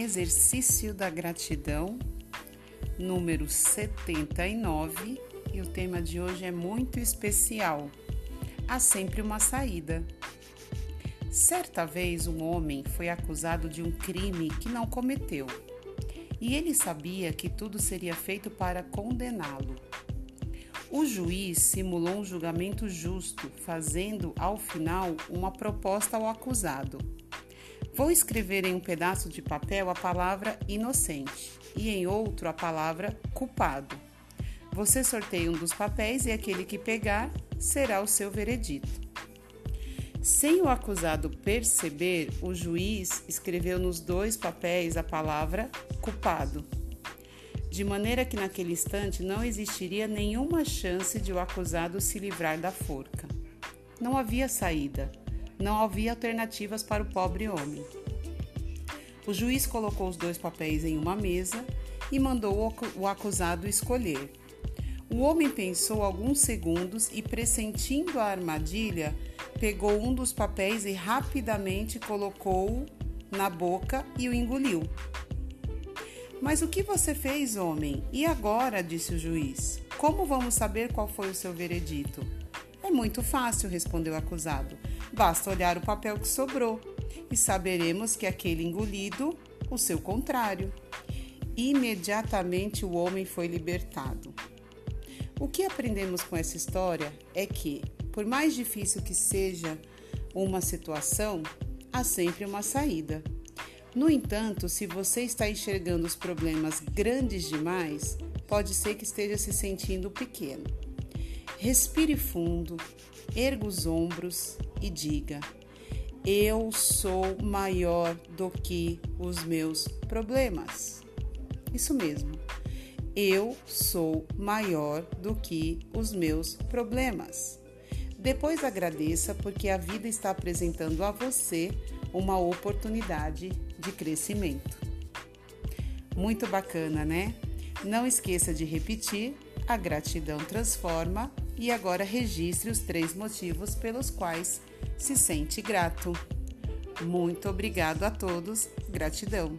Exercício da Gratidão, número 79, e o tema de hoje é muito especial. Há sempre uma saída. Certa vez, um homem foi acusado de um crime que não cometeu, e ele sabia que tudo seria feito para condená-lo. O juiz simulou um julgamento justo, fazendo, ao final, uma proposta ao acusado Vou escrever em um pedaço de papel a palavra inocente e em outro a palavra culpado. Você sorteia um dos papéis e aquele que pegar será o seu veredito. Sem o acusado perceber, o juiz escreveu nos dois papéis a palavra culpado, de maneira que naquele instante não existiria nenhuma chance de o acusado se livrar da forca. Não havia saída. Não havia alternativas para o pobre homem. O juiz colocou os dois papéis em uma mesa e mandou o acusado escolher. O homem pensou alguns segundos e, pressentindo a armadilha, pegou um dos papéis e rapidamente colocou-o na boca e o engoliu. Mas o que você fez, homem? E agora? disse o juiz. Como vamos saber qual foi o seu veredito? É muito fácil, respondeu o acusado. Basta olhar o papel que sobrou e saberemos que aquele engolido, o seu contrário. Imediatamente o homem foi libertado. O que aprendemos com essa história é que, por mais difícil que seja uma situação, há sempre uma saída. No entanto, se você está enxergando os problemas grandes demais, pode ser que esteja se sentindo pequeno. Respire fundo, erga os ombros e diga: Eu sou maior do que os meus problemas. Isso mesmo. Eu sou maior do que os meus problemas. Depois agradeça porque a vida está apresentando a você uma oportunidade de crescimento. Muito bacana, né? Não esqueça de repetir: a gratidão transforma e agora registre os três motivos pelos quais se sente grato. Muito obrigado a todos, gratidão.